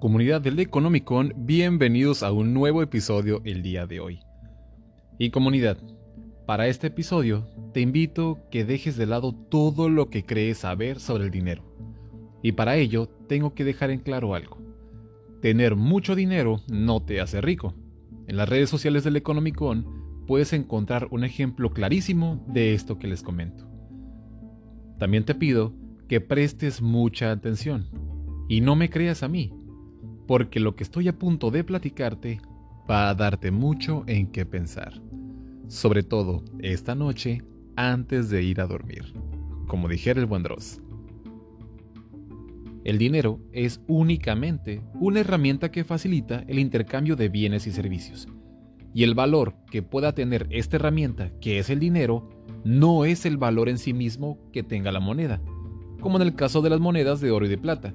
Comunidad del Economicon, bienvenidos a un nuevo episodio el día de hoy. Y comunidad, para este episodio te invito que dejes de lado todo lo que crees saber sobre el dinero. Y para ello tengo que dejar en claro algo. Tener mucho dinero no te hace rico. En las redes sociales del Economicon puedes encontrar un ejemplo clarísimo de esto que les comento. También te pido que prestes mucha atención y no me creas a mí, porque lo que estoy a punto de platicarte va a darte mucho en qué pensar, sobre todo esta noche antes de ir a dormir, como dijera el buen Dross. El dinero es únicamente una herramienta que facilita el intercambio de bienes y servicios, y el valor que pueda tener esta herramienta, que es el dinero, no es el valor en sí mismo que tenga la moneda, como en el caso de las monedas de oro y de plata.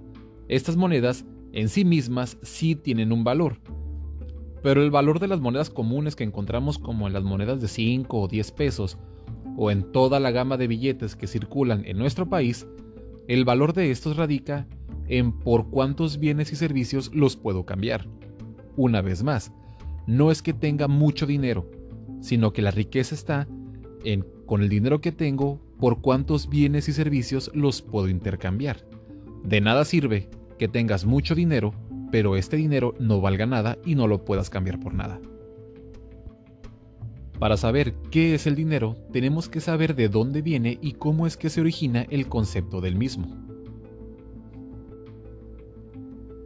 Estas monedas en sí mismas sí tienen un valor. Pero el valor de las monedas comunes que encontramos como en las monedas de 5 o 10 pesos, o en toda la gama de billetes que circulan en nuestro país, el valor de estos radica en por cuántos bienes y servicios los puedo cambiar. Una vez más, no es que tenga mucho dinero, sino que la riqueza está en con el dinero que tengo por cuántos bienes y servicios los puedo intercambiar. De nada sirve que tengas mucho dinero, pero este dinero no valga nada y no lo puedas cambiar por nada. Para saber qué es el dinero, tenemos que saber de dónde viene y cómo es que se origina el concepto del mismo.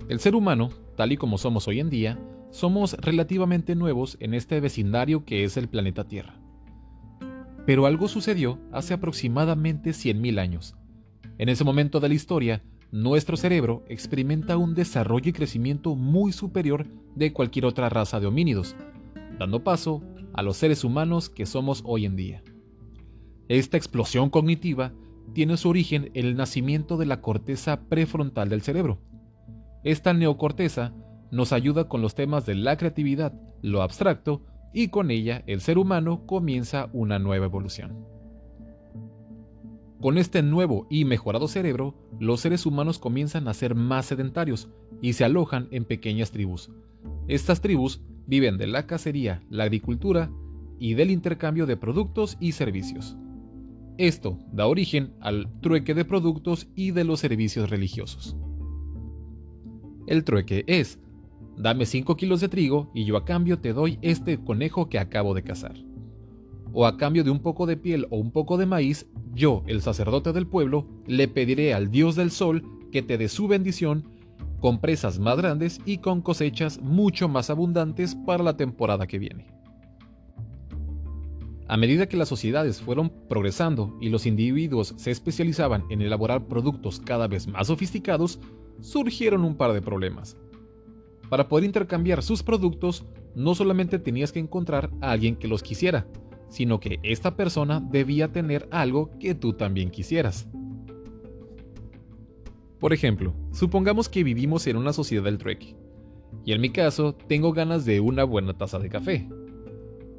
El ser humano, tal y como somos hoy en día, somos relativamente nuevos en este vecindario que es el planeta Tierra. Pero algo sucedió hace aproximadamente 100.000 años. En ese momento de la historia, nuestro cerebro experimenta un desarrollo y crecimiento muy superior de cualquier otra raza de homínidos, dando paso a los seres humanos que somos hoy en día. Esta explosión cognitiva tiene su origen en el nacimiento de la corteza prefrontal del cerebro. Esta neocorteza nos ayuda con los temas de la creatividad, lo abstracto, y con ella el ser humano comienza una nueva evolución. Con este nuevo y mejorado cerebro, los seres humanos comienzan a ser más sedentarios y se alojan en pequeñas tribus. Estas tribus viven de la cacería, la agricultura y del intercambio de productos y servicios. Esto da origen al trueque de productos y de los servicios religiosos. El trueque es, dame 5 kilos de trigo y yo a cambio te doy este conejo que acabo de cazar o a cambio de un poco de piel o un poco de maíz, yo, el sacerdote del pueblo, le pediré al Dios del Sol que te dé su bendición con presas más grandes y con cosechas mucho más abundantes para la temporada que viene. A medida que las sociedades fueron progresando y los individuos se especializaban en elaborar productos cada vez más sofisticados, surgieron un par de problemas. Para poder intercambiar sus productos, no solamente tenías que encontrar a alguien que los quisiera, sino que esta persona debía tener algo que tú también quisieras. Por ejemplo, supongamos que vivimos en una sociedad del trueque, y en mi caso tengo ganas de una buena taza de café.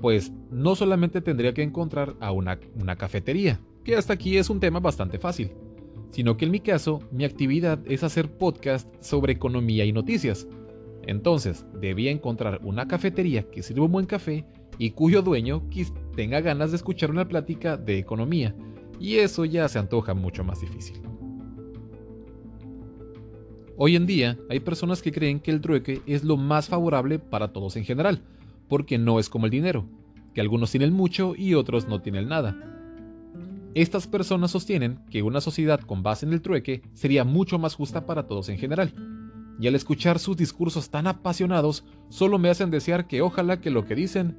Pues no solamente tendría que encontrar a una, una cafetería, que hasta aquí es un tema bastante fácil, sino que en mi caso mi actividad es hacer podcast sobre economía y noticias. Entonces debía encontrar una cafetería que sirva un buen café y cuyo dueño tenga ganas de escuchar una plática de economía, y eso ya se antoja mucho más difícil. Hoy en día hay personas que creen que el trueque es lo más favorable para todos en general, porque no es como el dinero, que algunos tienen mucho y otros no tienen nada. Estas personas sostienen que una sociedad con base en el trueque sería mucho más justa para todos en general, y al escuchar sus discursos tan apasionados, solo me hacen desear que ojalá que lo que dicen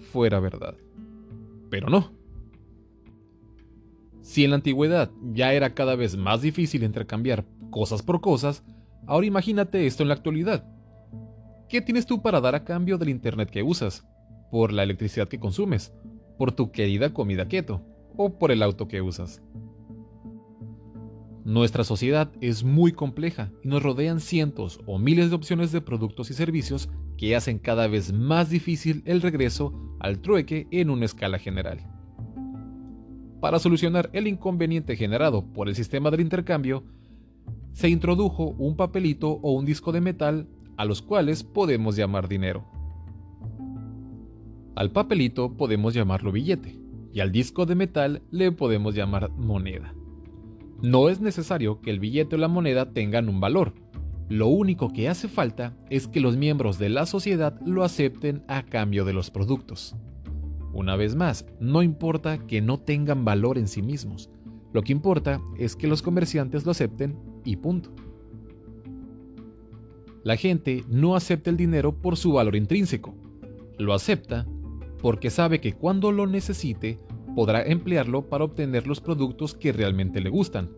fuera verdad. Pero no. Si en la antigüedad ya era cada vez más difícil intercambiar cosas por cosas, ahora imagínate esto en la actualidad. ¿Qué tienes tú para dar a cambio del Internet que usas? ¿Por la electricidad que consumes? ¿Por tu querida comida keto? ¿O por el auto que usas? Nuestra sociedad es muy compleja y nos rodean cientos o miles de opciones de productos y servicios que hacen cada vez más difícil el regreso al trueque en una escala general. Para solucionar el inconveniente generado por el sistema del intercambio, se introdujo un papelito o un disco de metal a los cuales podemos llamar dinero. Al papelito podemos llamarlo billete y al disco de metal le podemos llamar moneda. No es necesario que el billete o la moneda tengan un valor. Lo único que hace falta es que los miembros de la sociedad lo acepten a cambio de los productos. Una vez más, no importa que no tengan valor en sí mismos. Lo que importa es que los comerciantes lo acepten y punto. La gente no acepta el dinero por su valor intrínseco. Lo acepta porque sabe que cuando lo necesite podrá emplearlo para obtener los productos que realmente le gustan.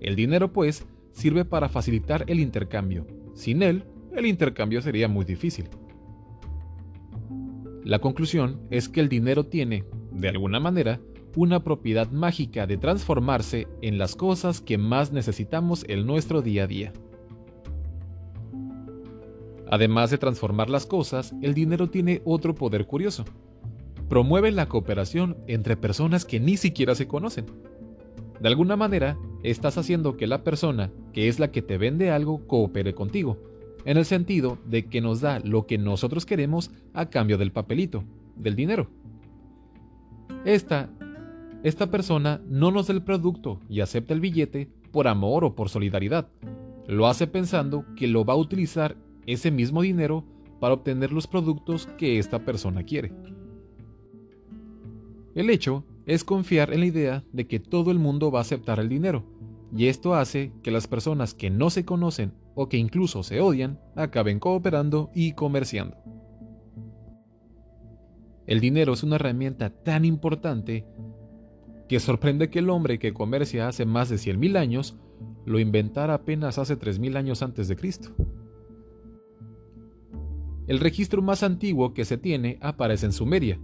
El dinero, pues, sirve para facilitar el intercambio. Sin él, el intercambio sería muy difícil. La conclusión es que el dinero tiene, de alguna manera, una propiedad mágica de transformarse en las cosas que más necesitamos en nuestro día a día. Además de transformar las cosas, el dinero tiene otro poder curioso promueve la cooperación entre personas que ni siquiera se conocen. De alguna manera, estás haciendo que la persona, que es la que te vende algo, coopere contigo, en el sentido de que nos da lo que nosotros queremos a cambio del papelito, del dinero. Esta, esta persona no nos da el producto y acepta el billete por amor o por solidaridad. Lo hace pensando que lo va a utilizar ese mismo dinero para obtener los productos que esta persona quiere. El hecho es confiar en la idea de que todo el mundo va a aceptar el dinero, y esto hace que las personas que no se conocen o que incluso se odian acaben cooperando y comerciando. El dinero es una herramienta tan importante que sorprende que el hombre que comercia hace más de 100.000 años lo inventara apenas hace 3.000 años antes de Cristo. El registro más antiguo que se tiene aparece en Sumeria,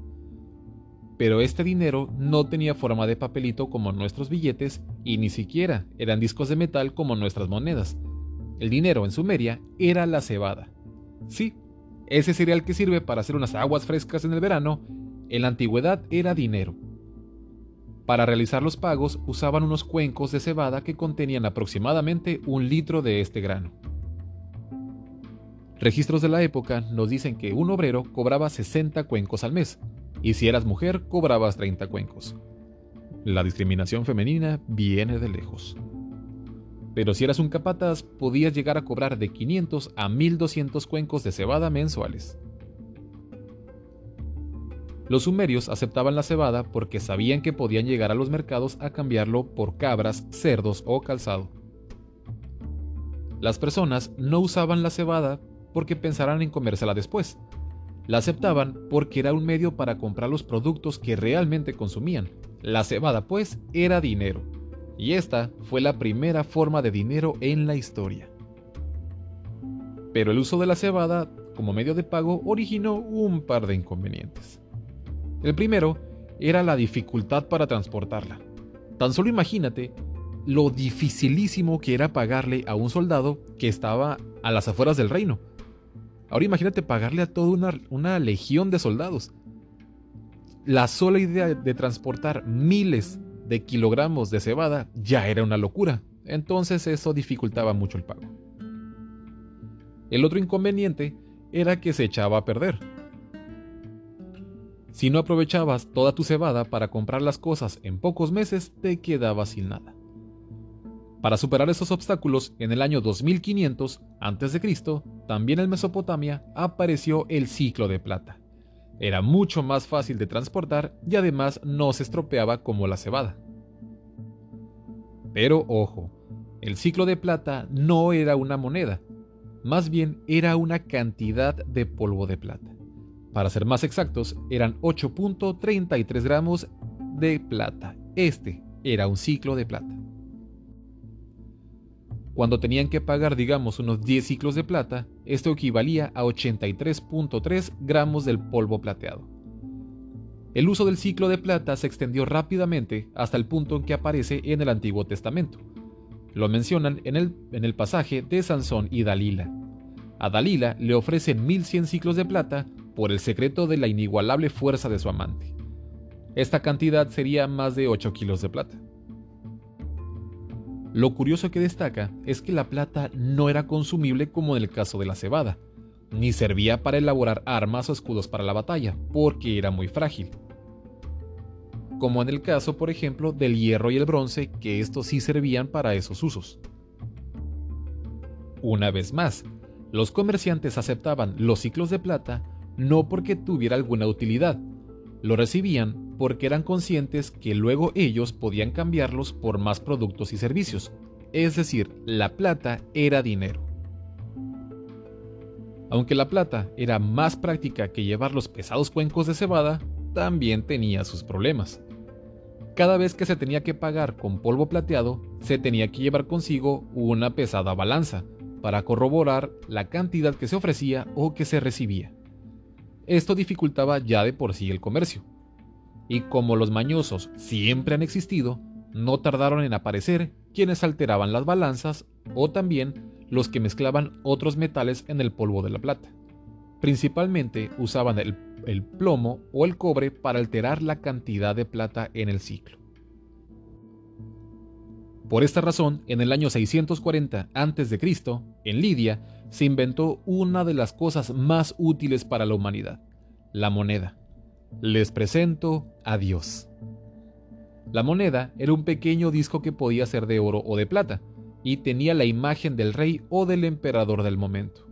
pero este dinero no tenía forma de papelito como nuestros billetes y ni siquiera eran discos de metal como nuestras monedas. El dinero en Sumeria era la cebada. Sí, ese cereal que sirve para hacer unas aguas frescas en el verano, en la antigüedad era dinero. Para realizar los pagos usaban unos cuencos de cebada que contenían aproximadamente un litro de este grano. Registros de la época nos dicen que un obrero cobraba 60 cuencos al mes, y si eras mujer cobrabas 30 cuencos. La discriminación femenina viene de lejos. Pero si eras un capataz, podías llegar a cobrar de 500 a 1200 cuencos de cebada mensuales. Los sumerios aceptaban la cebada porque sabían que podían llegar a los mercados a cambiarlo por cabras, cerdos o calzado. Las personas no usaban la cebada porque pensaran en comérsela después, la aceptaban porque era un medio para comprar los productos que realmente consumían. La cebada, pues, era dinero. Y esta fue la primera forma de dinero en la historia. Pero el uso de la cebada como medio de pago originó un par de inconvenientes. El primero era la dificultad para transportarla. Tan solo imagínate lo dificilísimo que era pagarle a un soldado que estaba a las afueras del reino Ahora imagínate pagarle a toda una, legión de soldados. La sola idea de transportar miles de kilogramos de cebada ya era una locura. Entonces eso dificultaba mucho el pago. El otro inconveniente era que se echaba a perder. Si no aprovechabas toda tu cebada para comprar las cosas en pocos meses, te quedabas sin nada. Para superar esos obstáculos, en el año 2500 a.C., también en Mesopotamia apareció el ciclo de plata. Era mucho más fácil de transportar y además no se estropeaba como la cebada. Pero ojo, el ciclo de plata no era una moneda, más bien era una cantidad de polvo de plata. Para ser más exactos, eran 8.33 gramos de plata. Este era un ciclo de plata. Cuando tenían que pagar, digamos, unos 10 ciclos de plata, esto equivalía a 83.3 gramos del polvo plateado. El uso del ciclo de plata se extendió rápidamente hasta el punto en que aparece en el Antiguo Testamento. Lo mencionan en el, en el pasaje de Sansón y Dalila. A Dalila le ofrecen 1100 ciclos de plata por el secreto de la inigualable fuerza de su amante. Esta cantidad sería más de 8 kilos de plata. Lo curioso que destaca es que la plata no era consumible como en el caso de la cebada, ni servía para elaborar armas o escudos para la batalla, porque era muy frágil. Como en el caso, por ejemplo, del hierro y el bronce, que estos sí servían para esos usos. Una vez más, los comerciantes aceptaban los ciclos de plata no porque tuviera alguna utilidad, lo recibían porque eran conscientes que luego ellos podían cambiarlos por más productos y servicios, es decir, la plata era dinero. Aunque la plata era más práctica que llevar los pesados cuencos de cebada, también tenía sus problemas. Cada vez que se tenía que pagar con polvo plateado, se tenía que llevar consigo una pesada balanza para corroborar la cantidad que se ofrecía o que se recibía. Esto dificultaba ya de por sí el comercio. Y como los mañosos siempre han existido, no tardaron en aparecer quienes alteraban las balanzas o también los que mezclaban otros metales en el polvo de la plata. Principalmente usaban el, plomo o el cobre para alterar la cantidad de plata en el ciclo. Por esta razón, en el año 640 a.C., en Lidia, se inventó una de las cosas más útiles para la humanidad, la moneda. Les presento a Dios. La moneda era un pequeño disco que podía ser de oro o de plata, y tenía la imagen del rey o del emperador del momento.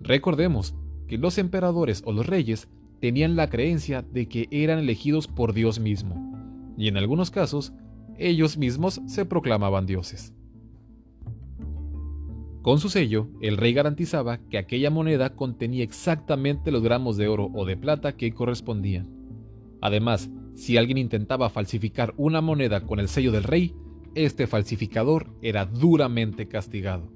Recordemos que los emperadores o los reyes tenían la creencia de que eran elegidos por Dios mismo, y en algunos casos ellos mismos se proclamaban dioses. Con su sello, el rey garantizaba que aquella moneda contenía exactamente los gramos de oro o de plata que correspondían. Además, si alguien intentaba falsificar una moneda con el sello del rey, este falsificador era duramente castigado.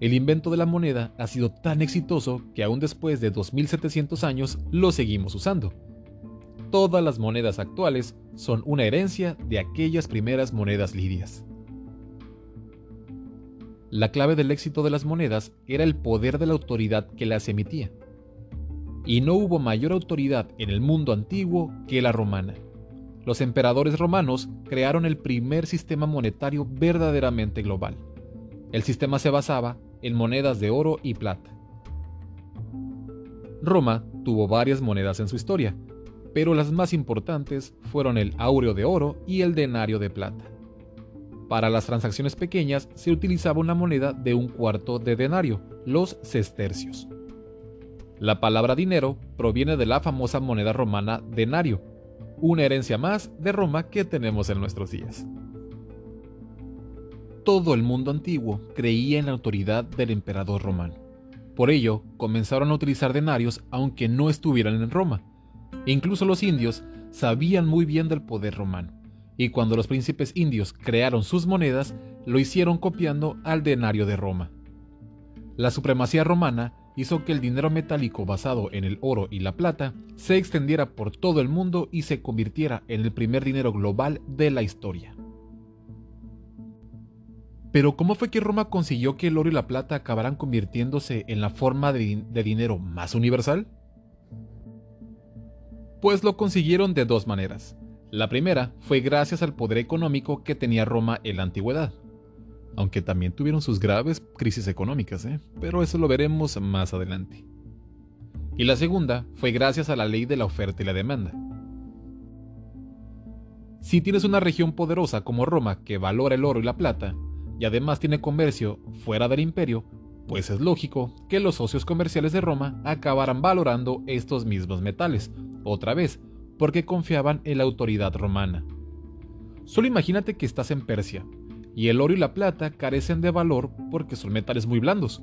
El invento de la moneda ha sido tan exitoso que aún después de 2700 años lo seguimos usando. Todas las monedas actuales son una herencia de aquellas primeras monedas lidias. La clave del éxito de las monedas era el poder de la autoridad que las emitía. Y no hubo mayor autoridad en el mundo antiguo que la romana. Los emperadores romanos crearon el primer sistema monetario verdaderamente global. El sistema se basaba en monedas de oro y plata. Roma tuvo varias monedas en su historia, pero las más importantes fueron el áureo de oro y el denario de plata. Para las transacciones pequeñas se utilizaba una moneda de un cuarto de denario, los sestercios. La palabra dinero proviene de la famosa moneda romana denario, una herencia más de Roma que tenemos en nuestros días. Todo el mundo antiguo creía en la autoridad del emperador romano. Por ello, comenzaron a utilizar denarios aunque no estuvieran en Roma, Incluso los indios sabían muy bien del poder romano, y cuando los príncipes indios crearon sus monedas, lo hicieron copiando al denario de Roma. La supremacía romana hizo que el dinero metálico basado en el oro y la plata se extendiera por todo el mundo y se convirtiera en el primer dinero global de la historia. Pero ¿cómo fue que Roma consiguió que el oro y la plata acabaran convirtiéndose en la forma de, de dinero más universal? Pues lo consiguieron de dos maneras. La primera fue gracias al poder económico que tenía Roma en la antigüedad, aunque también tuvieron sus graves crisis económicas, ¿eh? pero eso lo veremos más adelante. Y la segunda fue gracias a la ley de la oferta y la demanda. Si tienes una región poderosa como Roma que valora el oro y la plata, y además tiene comercio fuera del imperio, pues es lógico que los socios comerciales de Roma acabaran valorando estos mismos metales, otra vez, porque confiaban en la autoridad romana. Solo imagínate que estás en Persia, y el oro y la plata carecen de valor porque son metales muy blandos,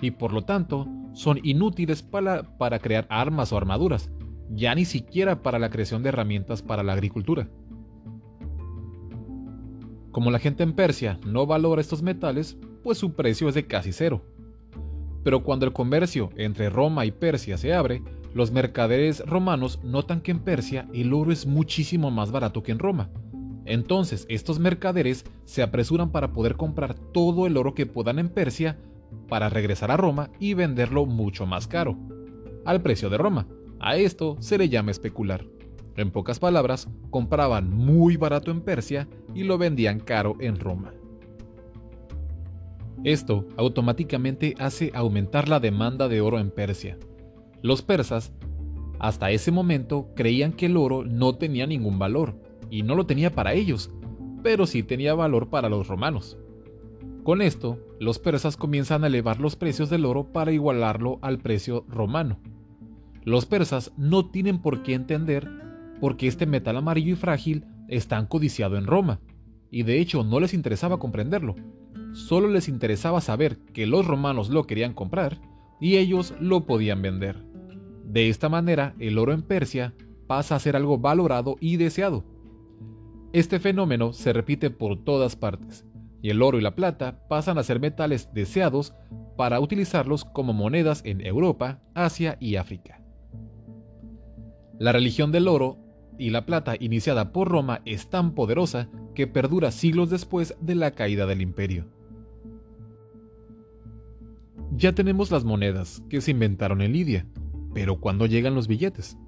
y por lo tanto son inútiles para, para crear armas o armaduras, ya ni siquiera para la creación de herramientas para la agricultura. Como la gente en Persia no valora estos metales, pues su precio es de casi cero. Pero cuando el comercio entre Roma y Persia se abre, los mercaderes romanos notan que en Persia el oro es muchísimo más barato que en Roma. Entonces estos mercaderes se apresuran para poder comprar todo el oro que puedan en Persia para regresar a Roma y venderlo mucho más caro, al precio de Roma. A esto se le llama especular. En pocas palabras, compraban muy barato en Persia y lo vendían caro en Roma. Esto automáticamente hace aumentar la demanda de oro en Persia. Los persas, hasta ese momento, creían que el oro no tenía ningún valor, y no lo tenía para ellos, pero sí tenía valor para los romanos. Con esto, los persas comienzan a elevar los precios del oro para igualarlo al precio romano. Los persas no tienen por qué entender por qué este metal amarillo y frágil es tan codiciado en Roma, y de hecho no les interesaba comprenderlo, solo les interesaba saber que los romanos lo querían comprar y ellos lo podían vender. De esta manera, el oro en Persia pasa a ser algo valorado y deseado. Este fenómeno se repite por todas partes, y el oro y la plata pasan a ser metales deseados para utilizarlos como monedas en Europa, Asia y África. La religión del oro y la plata iniciada por Roma es tan poderosa que perdura siglos después de la caída del imperio. Ya tenemos las monedas que se inventaron en Lidia, pero ¿cuándo llegan los billetes?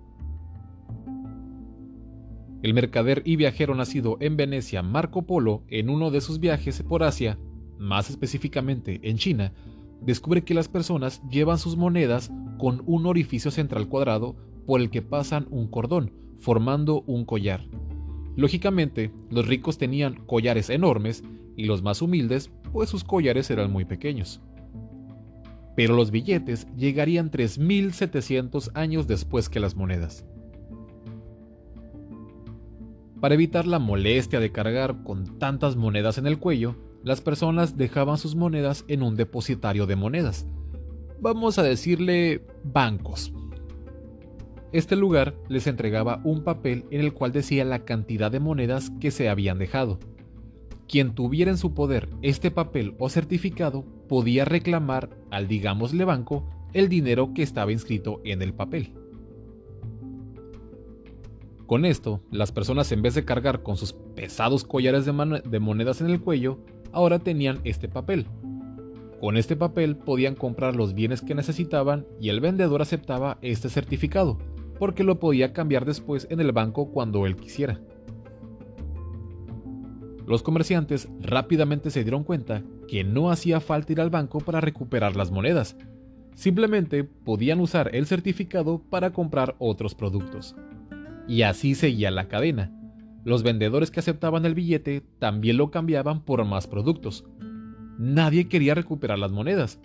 El mercader y viajero nacido en Venecia Marco Polo, en uno de sus viajes por Asia, más específicamente en China, descubre que las personas llevan sus monedas con un orificio central cuadrado por el que pasan un cordón, formando un collar. Lógicamente, los ricos tenían collares enormes y los más humildes, pues sus collares eran muy pequeños. Pero los billetes llegarían 3.700 años después que las monedas. Para evitar la molestia de cargar con tantas monedas en el cuello, las personas dejaban sus monedas en un depositario de monedas. Vamos a decirle bancos. Este lugar les entregaba un papel en el cual decía la cantidad de monedas que se habían dejado. Quien tuviera en su poder este papel o certificado podía reclamar al digámosle banco el dinero que estaba inscrito en el papel. Con esto, las personas en vez de cargar con sus pesados collares de, monedas en el cuello, ahora tenían este papel. Con este papel podían comprar los bienes que necesitaban y el vendedor aceptaba este certificado, porque lo podía cambiar después en el banco cuando él quisiera. Los comerciantes rápidamente se dieron cuenta que no hacía falta ir al banco para recuperar las monedas, simplemente podían usar el certificado para comprar otros productos. Y así seguía la cadena. Los vendedores que aceptaban el billete también lo cambiaban por más productos. Nadie quería recuperar las monedas.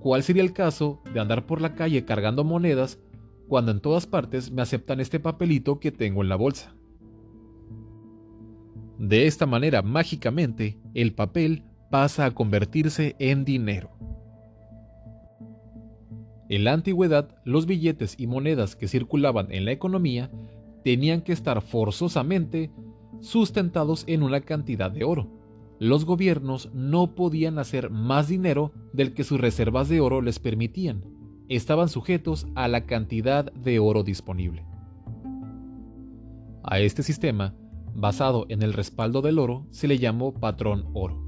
¿Cuál sería el caso de andar por la calle cargando monedas cuando en todas partes me aceptan este papelito que tengo en la bolsa? De esta manera, mágicamente, el papel pasa a convertirse en dinero. En la antigüedad, los billetes y monedas que circulaban en la economía tenían que estar forzosamente sustentados en una cantidad de oro. Los gobiernos no podían hacer más dinero del que sus reservas de oro les permitían. Estaban sujetos a la cantidad de oro disponible. A este sistema, basado en el respaldo del oro, se le llamó patrón oro.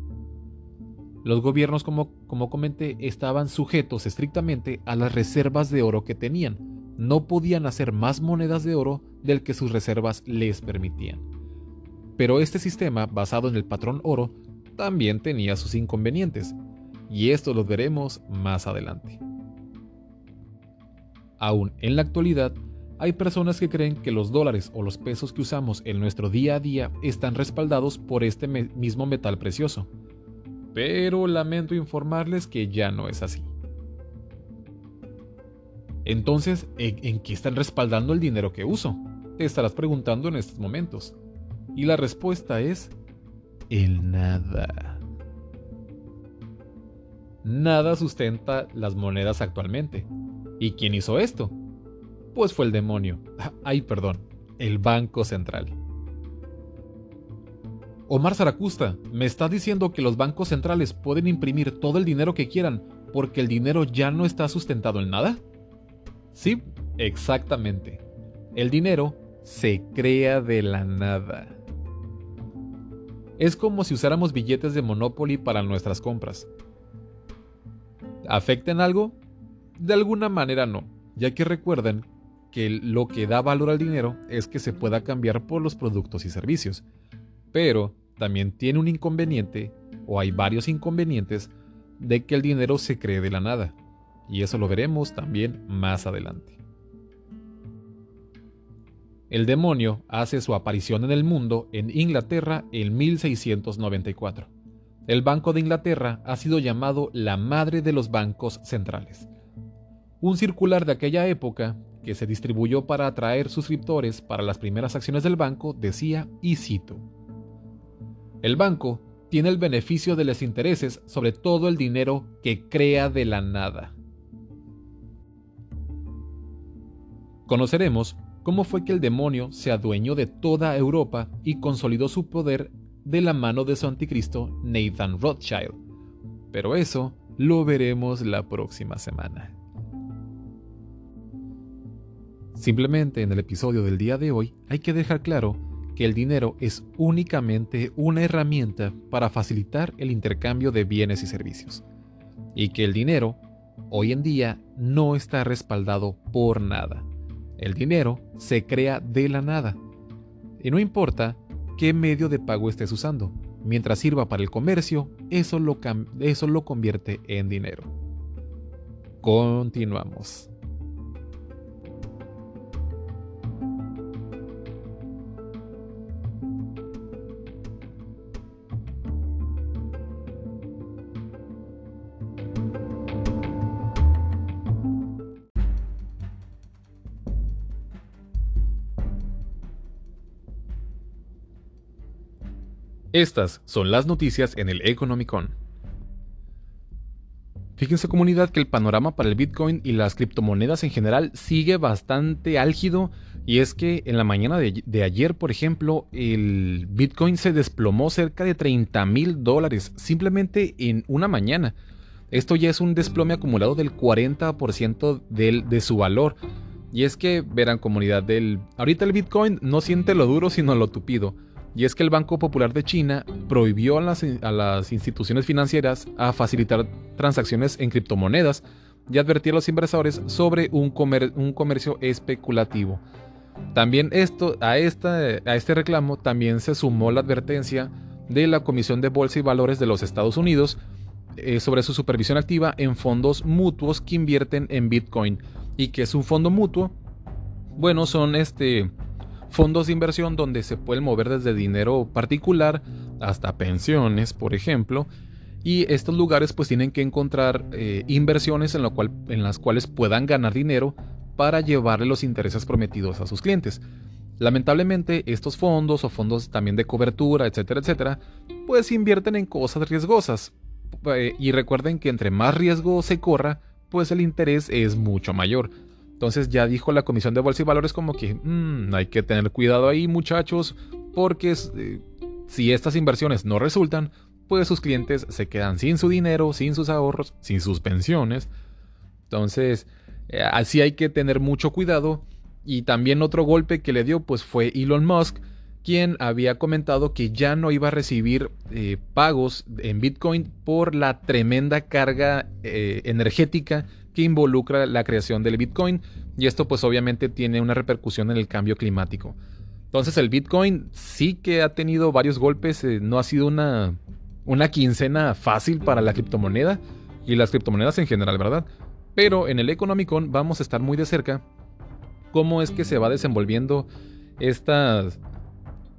Los gobiernos, como, como comenté, estaban sujetos estrictamente a las reservas de oro que tenían, no podían hacer más monedas de oro del que sus reservas les permitían. Pero este sistema, basado en el patrón oro, también tenía sus inconvenientes, y esto lo veremos más adelante. Aún en la actualidad, hay personas que creen que los dólares o los pesos que usamos en nuestro día a día están respaldados por este mismo metal precioso. Pero lamento informarles que ya no es así. Entonces, ¿en, qué están respaldando el dinero que uso? Te estarás preguntando en estos momentos. Y la respuesta es el nada. Nada sustenta las monedas actualmente. ¿Y quién hizo esto? Pues fue el demonio. Ay, perdón, el Banco Central. Omar Zaracusta, ¿me estás diciendo que los bancos centrales pueden imprimir todo el dinero que quieran porque el dinero ya no está sustentado en nada? Sí, exactamente. El dinero se crea de la nada. Es como si usáramos billetes de Monopoly para nuestras compras. ¿Afecta en algo? De alguna manera no, ya que recuerden que lo que da valor al dinero es que se pueda cambiar por los productos y servicios. Pero también tiene un inconveniente, o hay varios inconvenientes, de que el dinero se cree de la nada. Y eso lo veremos también más adelante. El demonio hace su aparición en el mundo en Inglaterra en 1694. El Banco de Inglaterra ha sido llamado la madre de los bancos centrales. Un circular de aquella época, que se distribuyó para atraer suscriptores para las primeras acciones del banco, decía, y cito, El banco tiene el beneficio de los intereses sobre todo el dinero que crea de la nada. Conoceremos cómo fue que el demonio se adueñó de toda Europa y consolidó su poder de la mano de su anticristo Nathan Rothschild. Pero eso lo veremos la próxima semana. Simplemente en el episodio del día de hoy hay que dejar claro que el dinero es únicamente una herramienta para facilitar el intercambio de bienes y servicios, y que el dinero hoy en día no está respaldado por nada. El dinero se crea de la nada. Y no importa qué medio de pago estés usando, mientras sirva para el comercio, eso lo, eso lo convierte en dinero. Continuamos. Estas son las noticias en el Economicon. Fíjense comunidad que el panorama para el Bitcoin y las criptomonedas en general sigue bastante álgido y es que en la mañana de, ayer, por ejemplo, el Bitcoin se desplomó cerca de 30 mil dólares simplemente en una mañana. Esto ya es un desplome acumulado del 40% del, de su valor. Y es que, verán comunidad, del, ahorita el Bitcoin no siente lo duro sino lo tupido y es que el Banco Popular de China prohibió a las, instituciones financieras a facilitar transacciones en criptomonedas y advertir a los inversores sobre un, comercio especulativo. También esto, a, este reclamo también se sumó la advertencia de la Comisión de Bolsa y Valores de los Estados Unidos eh, sobre su supervisión activa en fondos mutuos que invierten en Bitcoin. ¿Y que es un fondo mutuo? Bueno, son este fondos de inversión donde se pueden mover desde dinero particular hasta pensiones, por ejemplo, y estos lugares pues tienen que encontrar eh, inversiones en, cual, en las cuales puedan ganar dinero para llevarle los intereses prometidos a sus clientes. Lamentablemente estos fondos o fondos también de cobertura, etcétera, etcétera, pues invierten en cosas riesgosas. Eh, y recuerden que entre más riesgo se corra, pues el interés es mucho mayor. Entonces ya dijo la Comisión de Bolsa y Valores como que mm, hay que tener cuidado ahí muchachos, porque eh, si estas inversiones no resultan, pues sus clientes se quedan sin su dinero, sin sus ahorros, sin sus pensiones. Entonces, eh, así hay que tener mucho cuidado. Y también otro golpe que le dio pues fue Elon Musk, quien había comentado que ya no iba a recibir eh, pagos en Bitcoin por la tremenda carga energética que involucra la creación del Bitcoin y esto pues obviamente tiene una repercusión en el cambio climático. Entonces el Bitcoin sí que ha tenido varios golpes, eh, no ha sido una, una quincena fácil para la criptomoneda y las criptomonedas en general, ¿verdad? Pero en el Economicon vamos a estar muy de cerca cómo es que se va desenvolviendo estas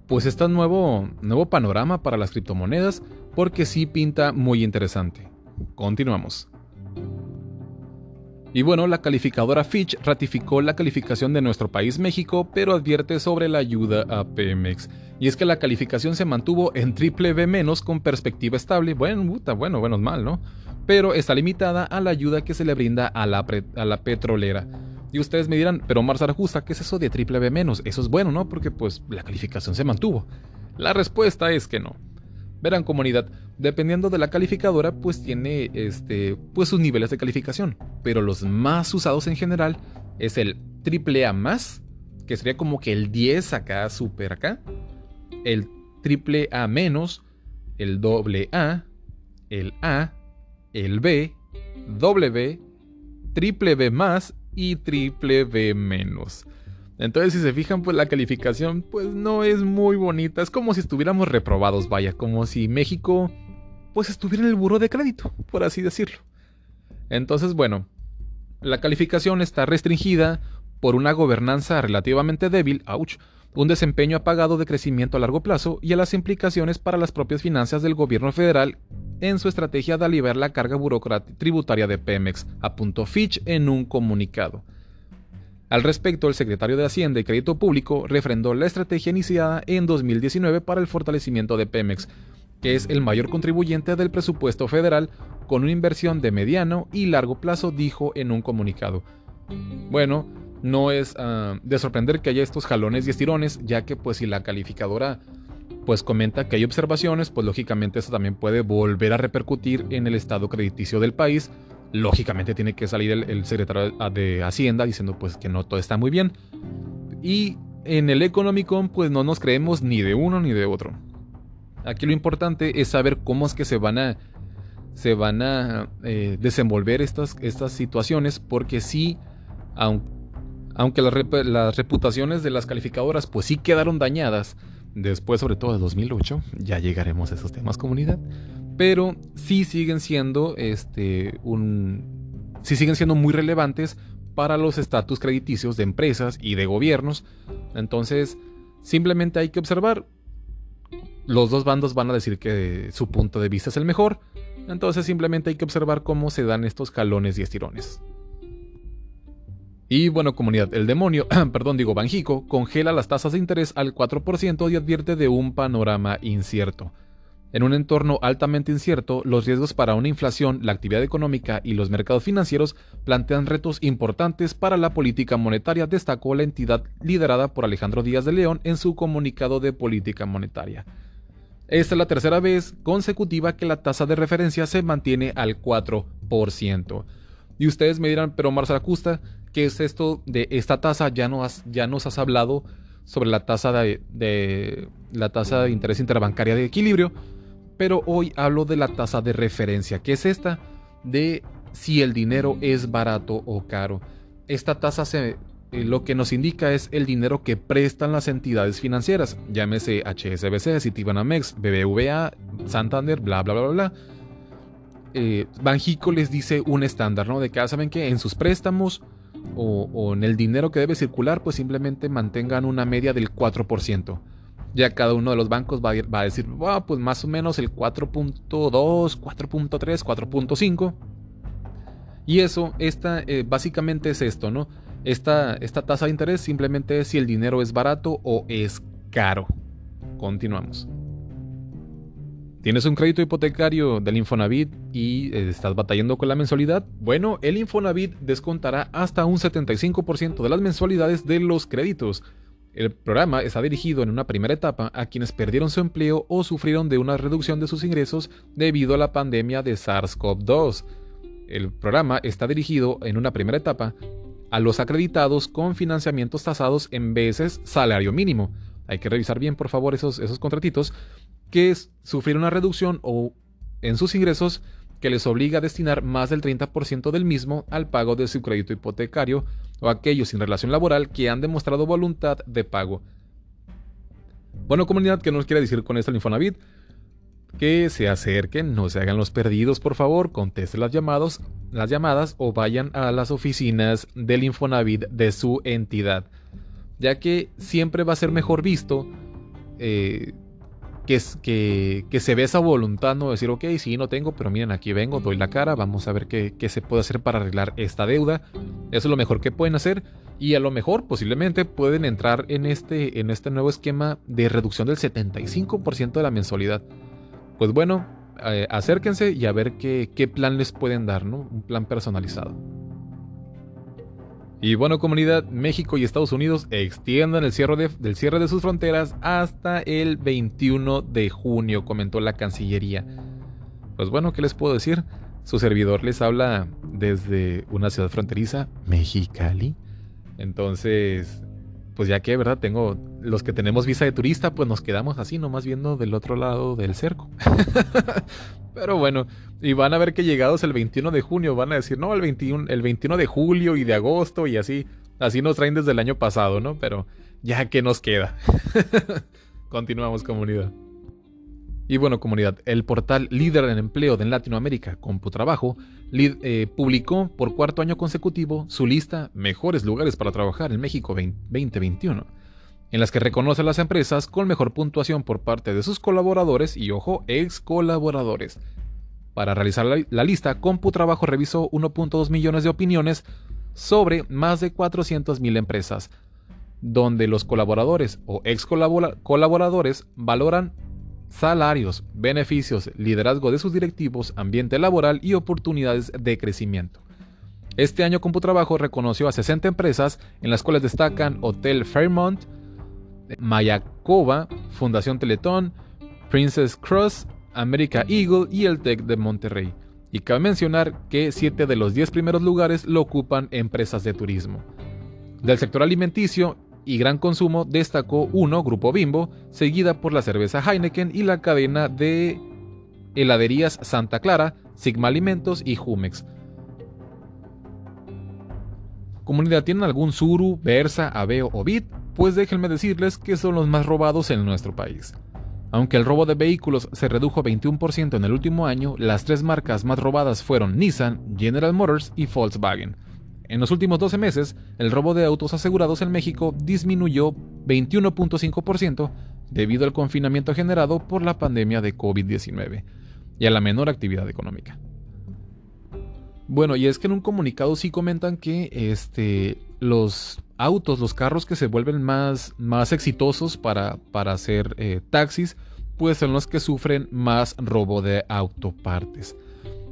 pues este nuevo, nuevo panorama para las criptomonedas porque sí pinta muy interesante. Continuamos. Y bueno, la calificadora Fitch ratificó la calificación de nuestro país México, pero advierte sobre la ayuda a Pemex. Y es que la calificación se mantuvo en triple B con perspectiva estable. Bueno, puta, bueno, bueno, mal, ¿no? Pero está limitada a la ayuda que se le brinda a la, a la petrolera. Y ustedes me dirán, pero Omar Zarajusta, ¿qué es eso de triple B? Eso es bueno, ¿no? Porque pues la calificación se mantuvo. La respuesta es que no. Verán comunidad, dependiendo de la calificadora, pues tiene este, pues sus niveles de calificación. Pero los más usados en general es el AAA más, que sería como que el 10 acá, super acá. El AAA menos, el AA, el A, el B, W, triple B más y triple B menos. Entonces, si se fijan, pues la calificación pues no es muy bonita. Es como si estuviéramos reprobados, vaya, como si México pues estuviera en el buro de crédito, por así decirlo. Entonces, bueno, la calificación está restringida por una gobernanza relativamente débil, ouch, un desempeño apagado de crecimiento a largo plazo y a las implicaciones para las propias finanzas del gobierno federal en su estrategia de aliviar la carga tributaria de Pemex, apuntó Fitch en un comunicado. Al respecto, el secretario de Hacienda y Crédito Público refrendó la estrategia iniciada en 2019 para el fortalecimiento de Pemex, que es el mayor contribuyente del presupuesto federal con una inversión de mediano y largo plazo, dijo en un comunicado. Bueno, no es ah, de sorprender que haya estos jalones y estirones, ya que pues si la calificadora pues comenta que hay observaciones, pues lógicamente eso también puede volver a repercutir en el estado crediticio del país. Lógicamente tiene que salir el, secretario de Hacienda diciendo pues que no todo está muy bien. Y en el económico pues no nos creemos ni de uno ni de otro. Aquí lo importante es saber cómo es que se van a, se van a eh, desenvolver estas, estas situaciones, porque sí, aunque, las, reputaciones de las calificadoras pues sí quedaron dañadas, después sobre todo de 2008, ya llegaremos a esos temas comunidad, pero sí siguen siendo este, sí siguen siendo muy relevantes para los estatus crediticios de empresas y de gobiernos. Entonces, simplemente hay que observar los dos bandos van a decir que su punto de vista es el mejor, entonces simplemente hay que observar cómo se dan estos jalones y estirones. Y bueno, comunidad, el demonio, perdón, digo, Banjico, congela las tasas de interés al 4% y advierte de un panorama incierto. En un entorno altamente incierto, los riesgos para una inflación, la actividad económica y los mercados financieros plantean retos importantes para la política monetaria, destacó la entidad liderada por Alejandro Díaz de León en su comunicado de política monetaria. Esta es la tercera vez consecutiva que la tasa de referencia se mantiene al 4%. Y ustedes me dirán, pero Marcela Custa, ¿qué es esto de esta tasa? Ya, no has, ya nos has hablado sobre la tasa de, la tasa de interés interbancaria de equilibrio, pero hoy hablo de la tasa de referencia, que es esta de si el dinero es barato o caro. Esta tasa se, eh, lo que nos indica es el dinero que prestan las entidades financieras, llámese HSBC, Citibanamex, BBVA, Santander, bla, bla, bla, bla. Eh, Banjico les dice un estándar, ¿no? De que, ah, ¿saben que En sus préstamos o, en el dinero que debe circular, pues simplemente mantengan una media del 4%. Ya cada uno de los bancos va a, decir, pues más o menos el 4.2, 4.3, 4.5. Y eso, esta, eh, básicamente es esto, ¿no? Esta, esta tasa de interés simplemente es si el dinero es barato o es caro. Continuamos. ¿Tienes un crédito hipotecario del Infonavit y eh, estás batallando con la mensualidad? Bueno, el Infonavit descontará hasta un 75% de las mensualidades de los créditos. El programa está dirigido en una primera etapa a quienes perdieron su empleo o sufrieron de una reducción de sus ingresos debido a la pandemia de SARS-CoV-2. El programa está dirigido en una primera etapa a los acreditados con financiamientos tasados en veces salario mínimo. Hay que revisar bien, por favor, esos, esos contratitos que sufrieron una reducción o en sus ingresos que les obliga a destinar más del 30% del mismo al pago de su crédito hipotecario o aquellos sin relación laboral que han demostrado voluntad de pago. Bueno, comunidad, ¿qué nos quiere decir con esto el Infonavit? que se acerquen, no se hagan los perdidos, por favor, contesten las llamadas, las llamadas o vayan a las oficinas del Infonavit de su entidad, ya que siempre va a ser mejor visto eh, que, se ve esa voluntad, no decir, ok, sí, no tengo, pero miren, aquí vengo, doy la cara, vamos a ver qué, qué se puede hacer para arreglar esta deuda. Eso es lo mejor que pueden hacer y a lo mejor posiblemente pueden entrar en este, en este nuevo esquema de reducción del 75% de la mensualidad pues bueno, eh, acérquense y a ver qué, plan les pueden dar, ¿no? Un plan personalizado. Y bueno, comunidad, México y Estados Unidos extiendan el cierre del cierre de sus fronteras hasta el 21 de junio, comentó la Cancillería. Pues bueno, ¿qué les puedo decir? Su servidor les habla desde una ciudad fronteriza, Mexicali. Entonces, pues ya que, ¿verdad? Tengo los que tenemos visa de turista, pues nos quedamos así, nomás viendo del otro lado del cerco. Pero bueno, y van a ver que llegados el 21 de junio van a decir, no, el 21, el 21 de julio y de agosto y así. Así nos traen desde el año pasado, ¿no? Pero ya que nos queda. Continuamos comunidad. Y bueno, comunidad, el portal líder en empleo de Latinoamérica, CompuTrabajo, eh, publicó por cuarto año consecutivo su lista Mejores lugares para trabajar en México 2021, en las que reconoce a las empresas con mejor puntuación por parte de sus colaboradores y, ojo, ex colaboradores. Para realizar la, lista, CompuTrabajo revisó 1.2 millones de opiniones sobre más de 400.000 empresas, donde los colaboradores o ex colaboradores valoran salarios, beneficios, liderazgo de sus directivos, ambiente laboral y oportunidades de crecimiento. Este año CompuTrabajo reconoció a 60 empresas, en las cuales destacan Hotel Fairmont, Mayacova, Fundación Teletón, Princess Cross, America Eagle y el TEC de Monterrey. Y cabe mencionar que 7 de los 10 primeros lugares lo ocupan empresas de turismo. Del sector alimenticio, y gran consumo destacó uno, Grupo Bimbo, seguida por la cerveza Heineken y la cadena de heladerías Santa Clara, Sigma Alimentos y Jumex. Comunidad, ¿tienen algún Suru, Versa, Aveo o Bit? Pues déjenme decirles que son los más robados en nuestro país. Aunque el robo de vehículos se redujo 21% en el último año, las tres marcas más robadas fueron Nissan, General Motors y Volkswagen. En los últimos 12 meses, el robo de autos asegurados en México disminuyó 21.5% debido al confinamiento generado por la pandemia de COVID-19 y a la menor actividad económica. Bueno, y es que en un comunicado sí comentan que este, los autos, los carros que se vuelven más, más exitosos para, para hacer eh, taxis, pues son los que sufren más robo de autopartes.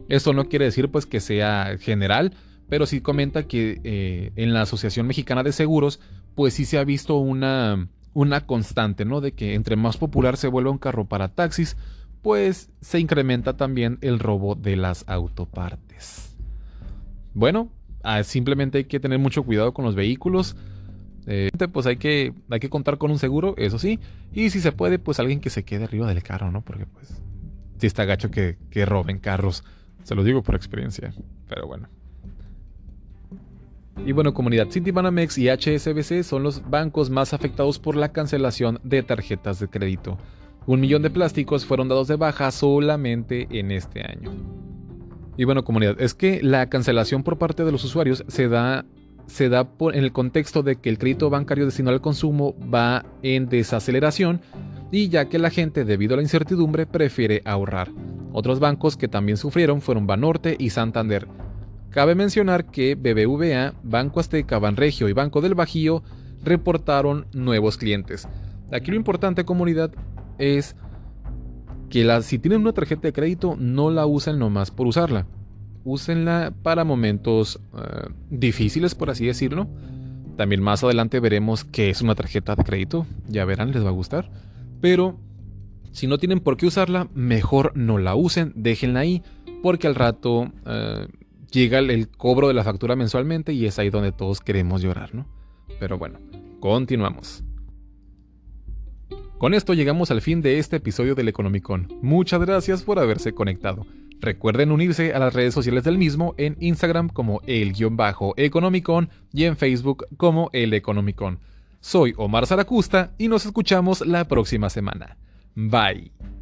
Esto no quiere decir pues que sea general, pero sí comenta que eh, en la Asociación Mexicana de Seguros, pues sí se ha visto una, una constante, ¿no? De que entre más popular se vuelve un carro para taxis, pues se incrementa también el robo de las autopartes. Bueno, simplemente hay que tener mucho cuidado con los vehículos. Eh, pues hay que, hay que contar con un seguro, eso sí. Y si se puede, pues alguien que se quede arriba del carro, ¿no? Porque pues sí está gacho que, que roben carros. Se lo digo por experiencia. Pero bueno. Y bueno, comunidad Citibanamex y HSBC son los bancos más afectados por la cancelación de tarjetas de crédito. Un millón de plásticos fueron dados de baja solamente en este año. Y bueno, comunidad, es que la cancelación por parte de los usuarios se da, se da en el contexto de que el crédito bancario destinado al consumo va en desaceleración y ya que la gente, debido a la incertidumbre, prefiere ahorrar. Otros bancos que también sufrieron fueron Banorte y Santander, Cabe mencionar que BBVA, Banco Azteca, Banregio y Banco del Bajío reportaron nuevos clientes. Aquí lo importante, comunidad, es que si tienen una tarjeta de crédito, no la usen nomás por usarla. Úsenla para momentos eh, difíciles, por así decirlo. También más adelante veremos qué es una tarjeta de crédito. Ya verán, les va a gustar. Pero si no tienen por qué usarla, mejor no la usen, déjenla ahí, porque al rato eh, llega el, cobro de la factura mensualmente y es ahí donde todos queremos llorar, ¿no? Pero bueno, continuamos. Con esto llegamos al fin de este episodio del Economicon. Muchas gracias por haberse conectado. Recuerden unirse a las redes sociales del mismo en Instagram como el-economicon y en Facebook como el Economicon. Soy Omar Zaracusta y nos escuchamos la próxima semana. Bye.